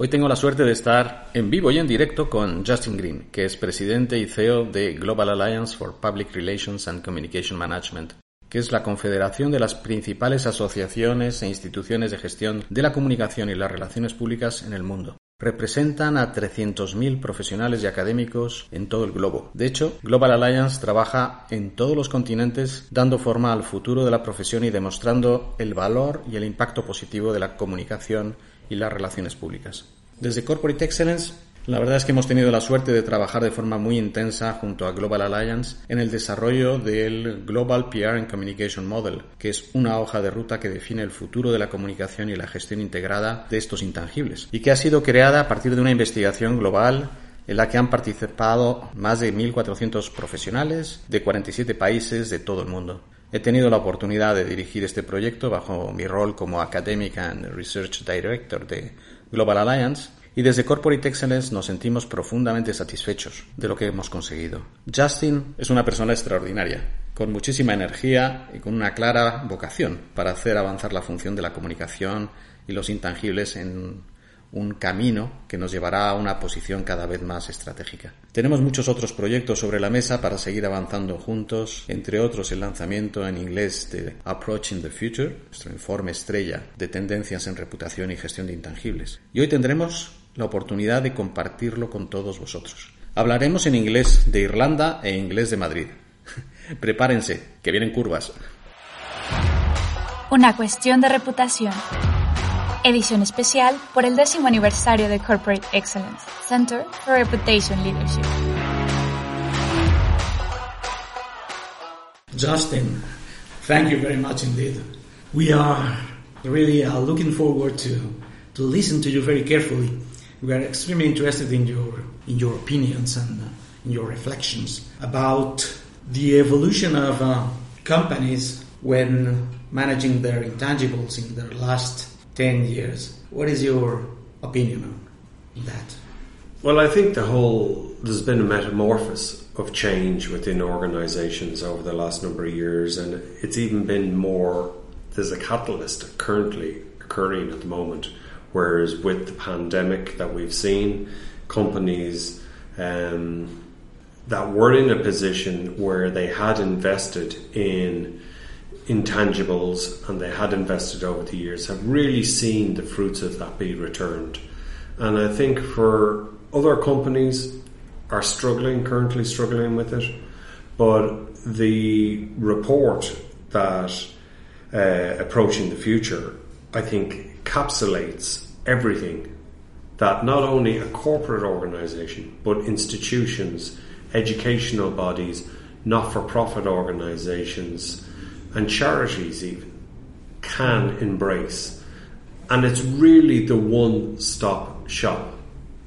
Hoy tengo la suerte de estar en vivo y en directo con Justin Green, que es presidente y CEO de Global Alliance for Public Relations and Communication Management, que es la confederación de las principales asociaciones e instituciones de gestión de la comunicación y las relaciones públicas en el mundo. Representan a 300.000 profesionales y académicos en todo el globo. De hecho, Global Alliance trabaja en todos los continentes dando forma al futuro de la profesión y demostrando el valor y el impacto positivo de la comunicación y las relaciones públicas. Desde Corporate Excellence, la verdad es que hemos tenido la suerte de trabajar de forma muy intensa junto a Global Alliance en el desarrollo del Global PR and Communication Model, que es una hoja de ruta que define el futuro de la comunicación y la gestión integrada de estos intangibles, y que ha sido creada a partir de una investigación global en la que han participado más de 1.400 profesionales de 47 países de todo el mundo. He tenido la oportunidad de dirigir este proyecto bajo mi rol como Academic and Research Director de Global Alliance y desde Corporate Excellence nos sentimos profundamente satisfechos de lo que hemos conseguido. Justin es una persona extraordinaria, con muchísima energía y con una clara vocación para hacer avanzar la función de la comunicación y los intangibles en un camino que nos llevará a una posición cada vez más estratégica. Tenemos muchos otros proyectos sobre la mesa para seguir avanzando juntos, entre otros el lanzamiento en inglés de Approaching the Future, nuestro informe estrella de tendencias en reputación y gestión de intangibles. Y hoy tendremos la oportunidad de compartirlo con todos vosotros. Hablaremos en inglés de Irlanda e inglés de Madrid. Prepárense, que vienen curvas. Una cuestión de reputación edición especial por el décimo aniversario de Corporate Excellence, Center for Reputation Leadership. Justin, thank you very much indeed. We are really uh, looking forward to, to listen to you very carefully. We are extremely interested in your, in your opinions and uh, in your reflections about the evolution of uh, companies when managing their intangibles in their last 10 years. What is your opinion on that? Well, I think the whole, there's been a metamorphosis of change within organizations over the last number of years, and it's even been more, there's a catalyst currently occurring at the moment. Whereas with the pandemic that we've seen, companies um, that were in a position where they had invested in intangibles and they had invested over the years have really seen the fruits of that be returned. And I think for other companies are struggling, currently struggling with it, but the report that uh, approaching the future, I think, encapsulates everything that not only a corporate organisation, but institutions, educational bodies, not for profit organisations, and charities even can embrace. And it's really the one stop shop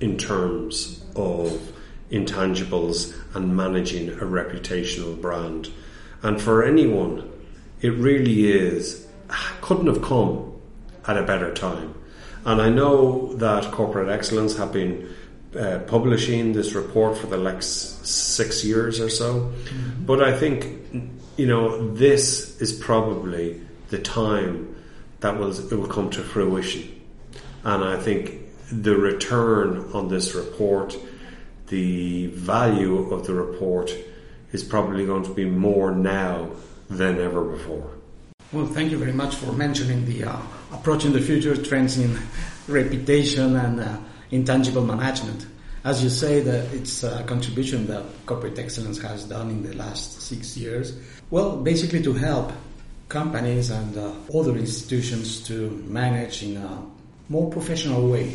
in terms of intangibles and managing a reputational brand. And for anyone, it really is, couldn't have come at a better time. And I know that Corporate Excellence have been uh, publishing this report for the next six years or so. Mm-hmm. But I think you know, this is probably the time that will it will come to fruition. And I think the return on this report, the value of the report, is probably going to be more now than ever before. Well, thank you very much for mentioning the uh, approaching the future trends in reputation and uh, intangible management as you say, that it's a contribution that corporate excellence has done in the last six years. Well, basically to help companies and uh, other institutions to manage in a more professional way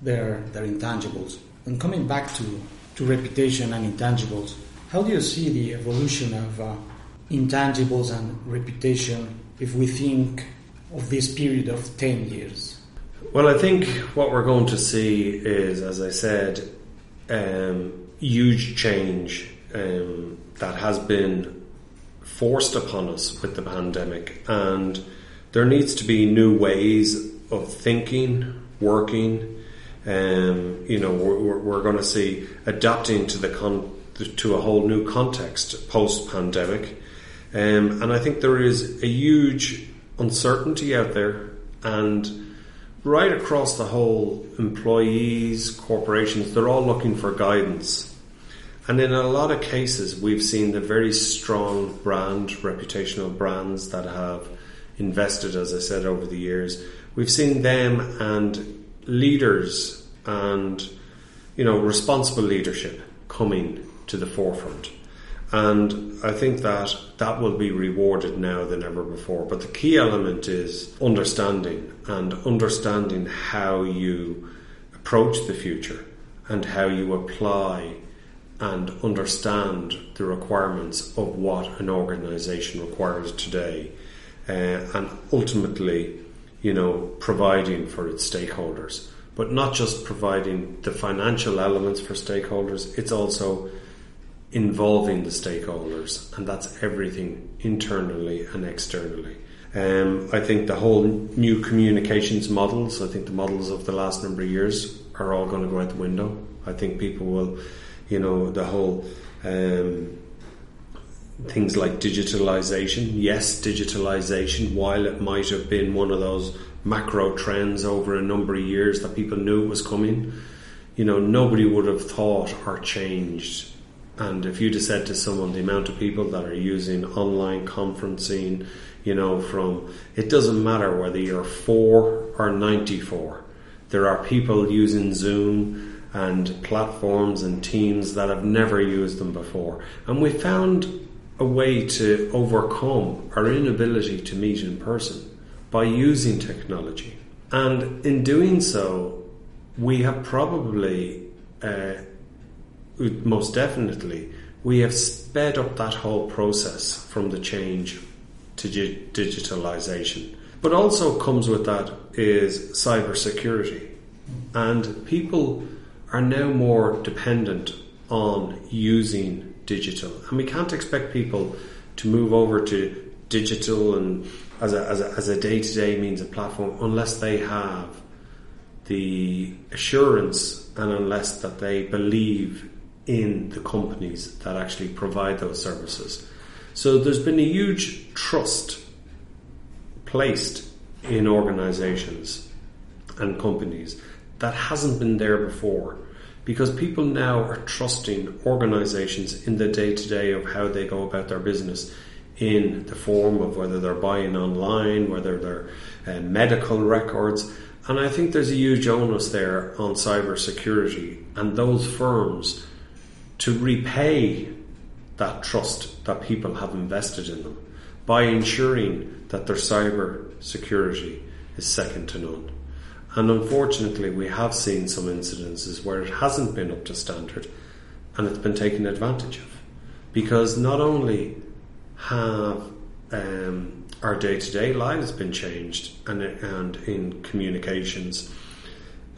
their their intangibles. And coming back to to reputation and intangibles, how do you see the evolution of uh, intangibles and reputation if we think of this period of ten years? Well, I think what we're going to see is, as I said, um, huge change um, that has been forced upon us with the pandemic, and there needs to be new ways of thinking, working. Um, you know, we're, we're going to see adapting to the con- to a whole new context post pandemic, um, and I think there is a huge uncertainty out there and right across the whole employees, corporations, they're all looking for guidance. And in a lot of cases, we've seen the very strong brand, reputational brands that have invested, as I said, over the years. We've seen them and leaders and, you know, responsible leadership coming to the forefront. And I think that that will be rewarded now than ever before. But the key element is understanding and understanding how you approach the future and how you apply and understand the requirements of what an organization requires today uh, and ultimately you know providing for its stakeholders but not just providing the financial elements for stakeholders it's also involving the stakeholders and that's everything internally and externally um, I think the whole new communications models I think the models of the last number of years are all going to go out the window I think people will you know, the whole um, things like digitalization. Yes, digitalization, while it might have been one of those macro trends over a number of years that people knew it was coming, you know, nobody would have thought or changed. And if you'd have said to someone the amount of people that are using online conferencing, you know, from it doesn't matter whether you're four or 94, there are people using Zoom and platforms and teams that have never used them before. And we found a way to overcome our inability to meet in person by using technology. And in doing so, we have probably, uh, most definitely, we have sped up that whole process from the change to digitalization. But also comes with that is cybersecurity. And people are now more dependent on using digital. And we can't expect people to move over to digital and as a, as a, as a day-to-day means of platform unless they have the assurance and unless that they believe in the companies that actually provide those services. So there's been a huge trust placed in organizations and companies that hasn't been there before because people now are trusting organizations in the day to day of how they go about their business in the form of whether they're buying online, whether they're uh, medical records. And I think there's a huge onus there on cybersecurity and those firms to repay that trust that people have invested in them by ensuring that their cyber security is second to none. And unfortunately, we have seen some incidences where it hasn't been up to standard and it's been taken advantage of. Because not only have um, our day to day lives been changed and, and in communications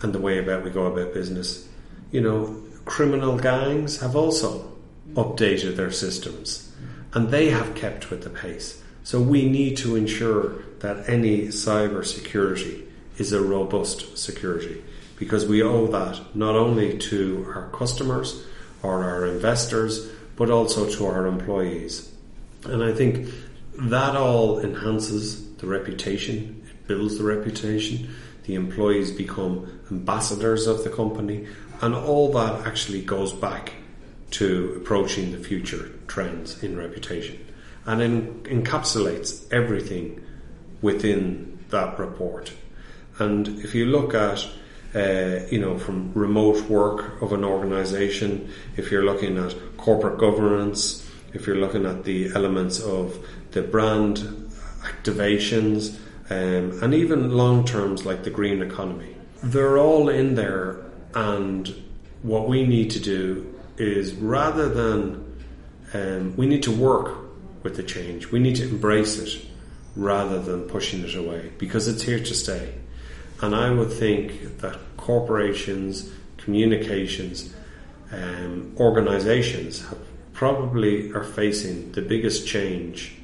and the way about we go about business, you know, criminal gangs have also updated their systems and they have kept with the pace. So we need to ensure that any cyber security is a robust security because we owe that not only to our customers or our investors but also to our employees. And I think that all enhances the reputation, it builds the reputation, the employees become ambassadors of the company, and all that actually goes back to approaching the future trends in reputation and in, encapsulates everything within that report. And if you look at uh, you know, from remote work of an organization, if you're looking at corporate governance, if you're looking at the elements of the brand activations, um, and even long terms like the green economy, they're all in there. And what we need to do is rather than um, we need to work with the change, we need to embrace it rather than pushing it away because it's here to stay. And I would think that corporations, communications, um, organizations have probably are facing the biggest change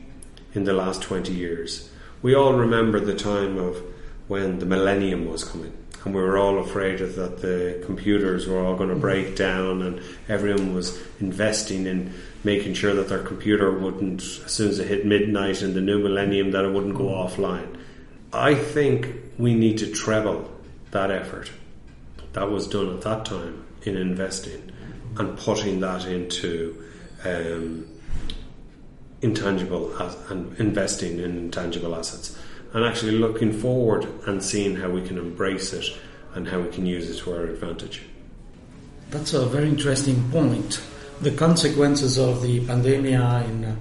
in the last 20 years. We all remember the time of when the millennium was coming and we were all afraid that the computers were all going to break down and everyone was investing in making sure that their computer wouldn't as soon as it hit midnight in the new millennium that it wouldn't go offline. I think we need to treble that effort that was done at that time in investing and putting that into um, intangible and investing in intangible assets and actually looking forward and seeing how we can embrace it and how we can use it to our advantage. That's a very interesting point. The consequences of the pandemic in uh,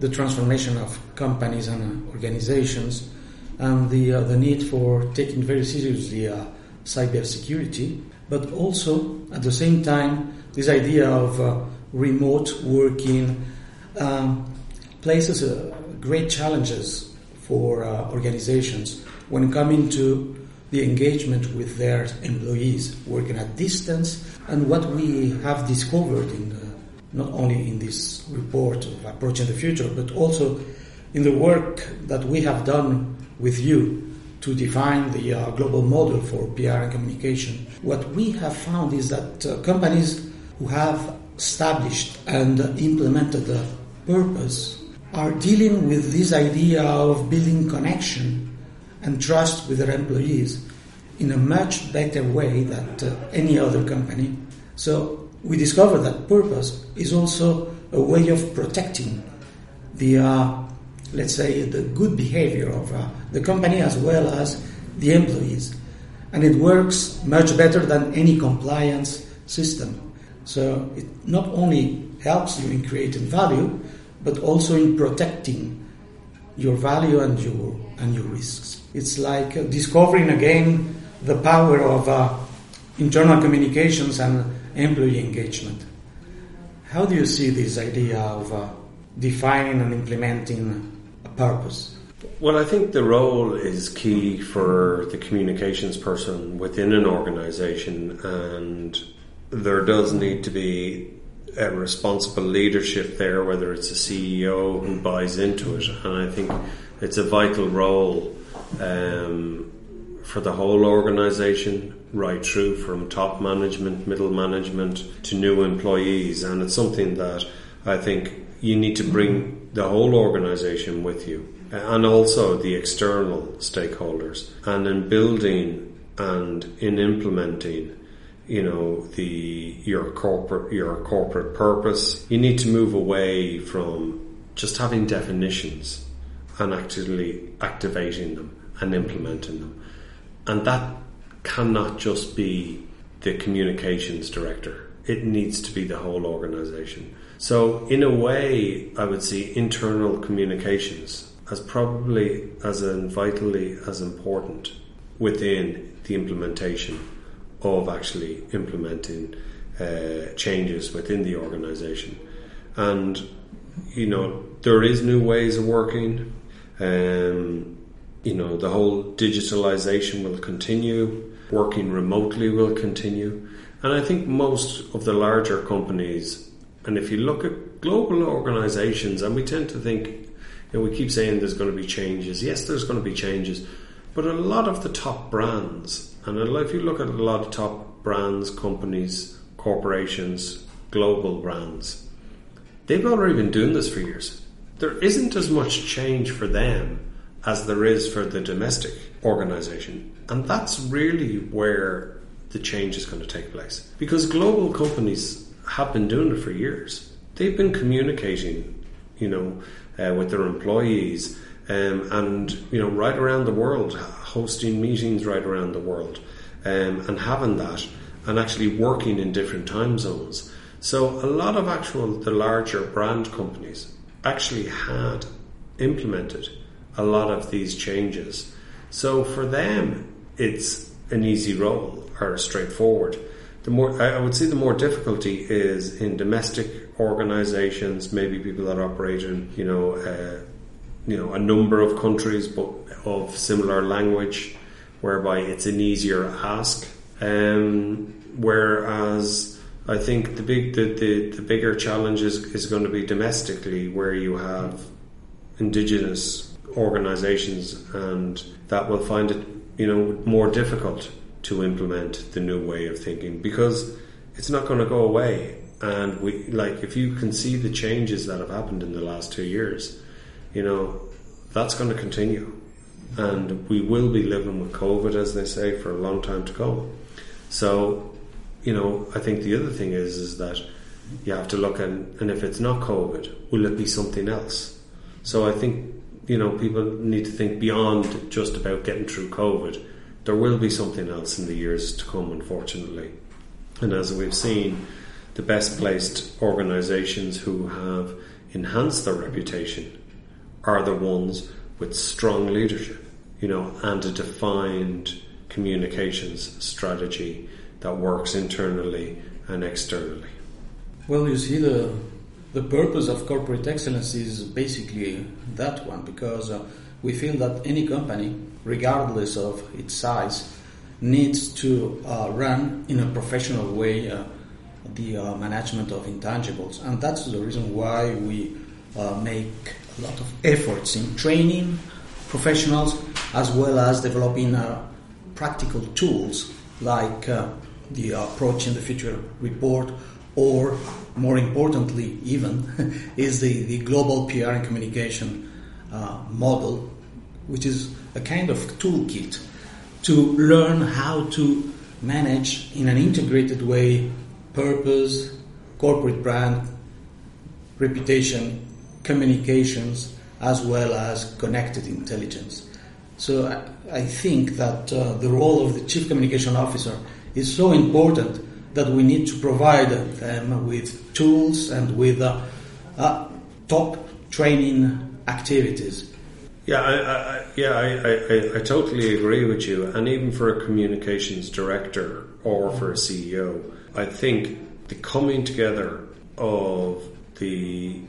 the transformation of companies and uh, organizations and the, uh, the need for taking very seriously uh, cybersecurity, but also at the same time, this idea of uh, remote working um, places uh, great challenges for uh, organizations when coming to the engagement with their employees working at distance. And what we have discovered in the, not only in this report of approaching the future but also in the work that we have done with you to define the uh, global model for PR and communication what we have found is that uh, companies who have established and implemented the purpose are dealing with this idea of building connection and trust with their employees in a much better way than uh, any other company. So we discovered that purpose is also a way of protecting the, uh, let's say, the good behavior of uh, the company as well as the employees. And it works much better than any compliance system. So it not only helps you in creating value, but also in protecting your value and your and your risks. It's like uh, discovering again the power of uh, internal communications and employee engagement. How do you see this idea of uh, defining and implementing a purpose? Well, I think the role is key for the communications person within an organization, and there does need to be a responsible leadership there, whether it's a CEO who buys into it, and I think it's a vital role um, for the whole organisation, right through from top management, middle management to new employees, and it's something that I think you need to bring the whole organisation with you, and also the external stakeholders, and in building and in implementing you know the your corporate your corporate purpose. You need to move away from just having definitions and actually activating them and implementing them. And that cannot just be the communications director. It needs to be the whole organization. So in a way i would see internal communications as probably as vitally as important within the implementation of actually implementing uh, changes within the organization. And, you know, there is new ways of working. Um, you know, the whole digitalization will continue, working remotely will continue. And I think most of the larger companies, and if you look at global organizations, and we tend to think, you know, we keep saying there's going to be changes. Yes, there's going to be changes. But a lot of the top brands and if you look at a lot of top brands, companies, corporations, global brands, they've already been doing this for years. There isn't as much change for them as there is for the domestic organization. And that's really where the change is going to take place. Because global companies have been doing it for years. They've been communicating, you know, uh, with their employees um, and, you know, right around the world, hosting meetings right around the world um, and having that and actually working in different time zones. So a lot of actual the larger brand companies actually had implemented a lot of these changes. So for them, it's an easy role or straightforward. The more I would say, the more difficulty is in domestic organisations, maybe people that operate in you know uh, you know a number of countries but of similar language whereby it's an easier ask. Um, whereas I think the big the, the, the bigger challenge is, is going to be domestically where you have indigenous organizations and that will find it you know more difficult to implement the new way of thinking because it's not going to go away and we like if you can see the changes that have happened in the last two years you know that's going to continue and we will be living with COVID, as they say, for a long time to come. So, you know, I think the other thing is is that you have to look at, and if it's not COVID, will it be something else? So I think you know people need to think beyond just about getting through COVID. There will be something else in the years to come, unfortunately. And as we've seen, the best placed organisations who have enhanced their reputation are the ones with strong leadership, you know, and a defined communications strategy that works internally and externally. Well, you see, the the purpose of corporate excellence is basically that one because uh, we feel that any company, regardless of its size, needs to uh, run in a professional way uh, the uh, management of intangibles, and that's the reason why we uh, make a lot of efforts in training professionals as well as developing uh, practical tools like the approaching the future report or more importantly even is the, the global PR and communication uh, model which is a kind of toolkit to learn how to manage in an integrated way purpose, corporate brand, reputation, communications, as well as connected intelligence. So I, I think that uh, the role of the chief communication officer is so important that we need to provide them with tools and with uh, uh, top training activities. Yeah, I, I, yeah, I, I, I totally agree with you. And even for a communications director or for a CEO, I think the coming together of the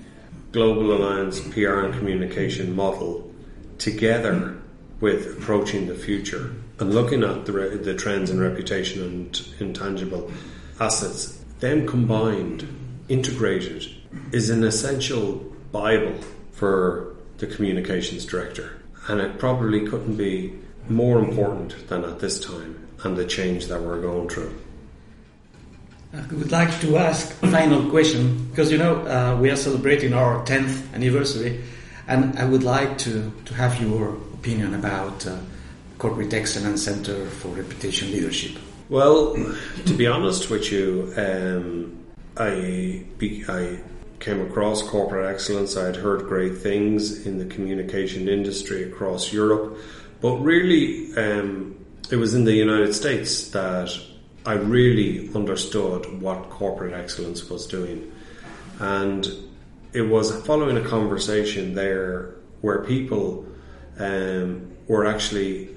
Global Alliance PR and communication model together with approaching the future and looking at the, re- the trends in reputation and intangible assets, then combined, integrated, is an essential Bible for the communications director. And it probably couldn't be more important than at this time and the change that we're going through. I would like to ask a final question because you know uh, we are celebrating our 10th anniversary, and I would like to, to have your opinion about uh, Corporate Excellence Center for Reputation Leadership. Well, to be honest with you, um, I I came across corporate excellence. I had heard great things in the communication industry across Europe, but really, um, it was in the United States that I really understood what corporate excellence was doing. And it was following a conversation there where people um, were actually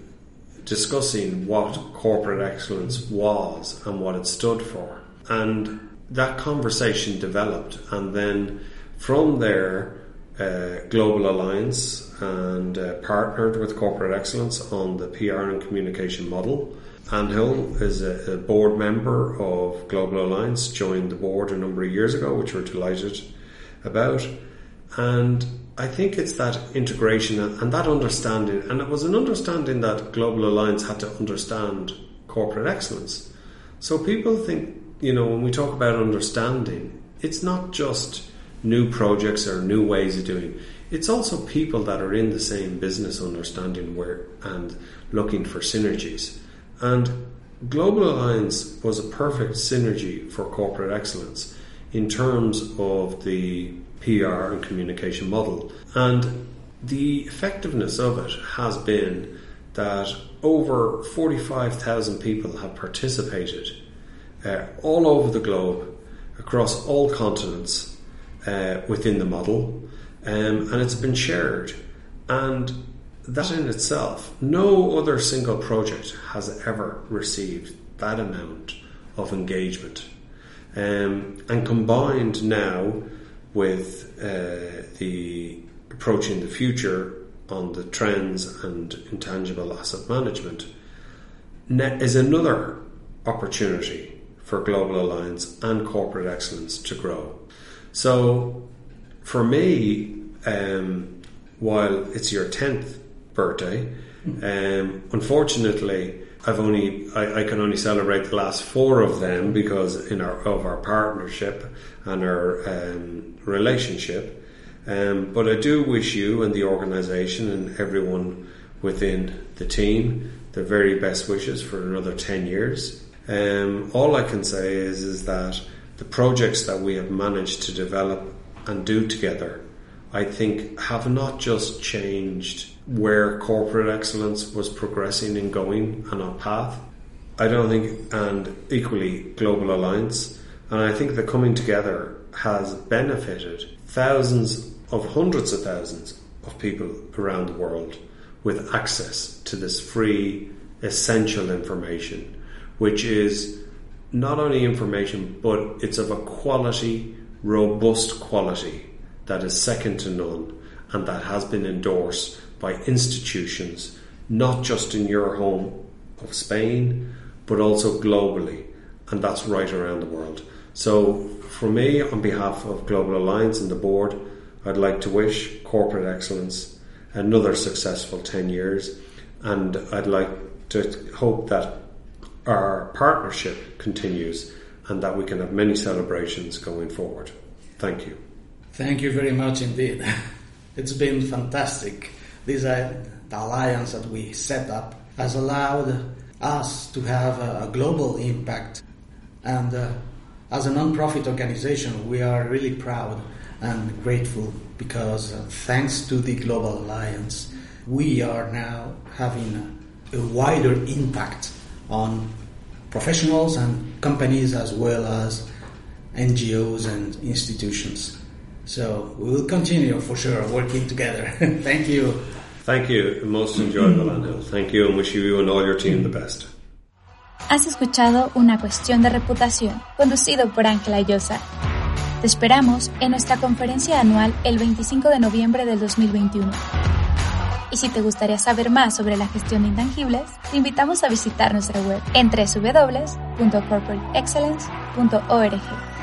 discussing what corporate excellence was and what it stood for. And that conversation developed, and then from there, uh, Global Alliance and uh, partnered with Corporate Excellence on the PR and communication model. Hill is a, a, board member of Global Alliance, joined the board a number of years ago, which we're delighted about. And I think it's that integration and that understanding, and it was an understanding that Global Alliance had to understand corporate excellence. So people think, you know, when we talk about understanding, it's not just new projects or new ways of doing. It's also people that are in the same business understanding where and looking for synergies. And Global Alliance was a perfect synergy for corporate excellence in terms of the PR and communication model. And the effectiveness of it has been that over 45,000 people have participated uh, all over the globe, across all continents, uh, within the model, um, and it's been shared. And that in itself, no other single project has ever received that amount of engagement. Um, and combined now with uh, the approaching the future on the trends and intangible asset management net is another opportunity for Global Alliance and corporate excellence to grow. So, for me, um, while it's your 10th birthday, um, unfortunately, I've only I, I, can only celebrate the last four of them because in our of our partnership and our um, relationship. Um, but I do wish you and the organisation and everyone within the team. The very best wishes for another 10 years. Um, all I can say is, is that the projects that we have managed to develop and do together, I think, have not just changed where corporate excellence was progressing and going on path. I don't think, and equally Global Alliance, and I think the coming together has benefited thousands of hundreds of thousands of people around the world with access to this free, essential information, which is not only information, but it's of a quality, robust quality that is second to none and that has been endorsed by institutions, not just in your home of Spain, but also globally, and that's right around the world. So, for me, on behalf of Global Alliance and the board, I'd like to wish corporate excellence another successful 10 years, and I'd like to hope that our partnership continues and that we can have many celebrations going forward. Thank you. Thank you very much indeed. It's been fantastic. This uh, the alliance that we set up has allowed us to have a, global impact, and uh, as a non-profit organization, we are really proud and grateful because uh, thanks to the Global Alliance, we are now having a wider impact on professionals and companies as well as NGOs and institutions. So we will continue for sure working together. Thank you. Thank you. Most enjoyable, Angel. Thank you and wish you and all your team the best. Has escuchado Una Cuestión de Reputación, conducido por Ángela Llosa. Te esperamos en nuestra conferencia anual el 25 de noviembre del 2021. Y si te gustaría saber más sobre la gestión de intangibles, te invitamos a visitar nuestra web en www.corporateexcellence.org.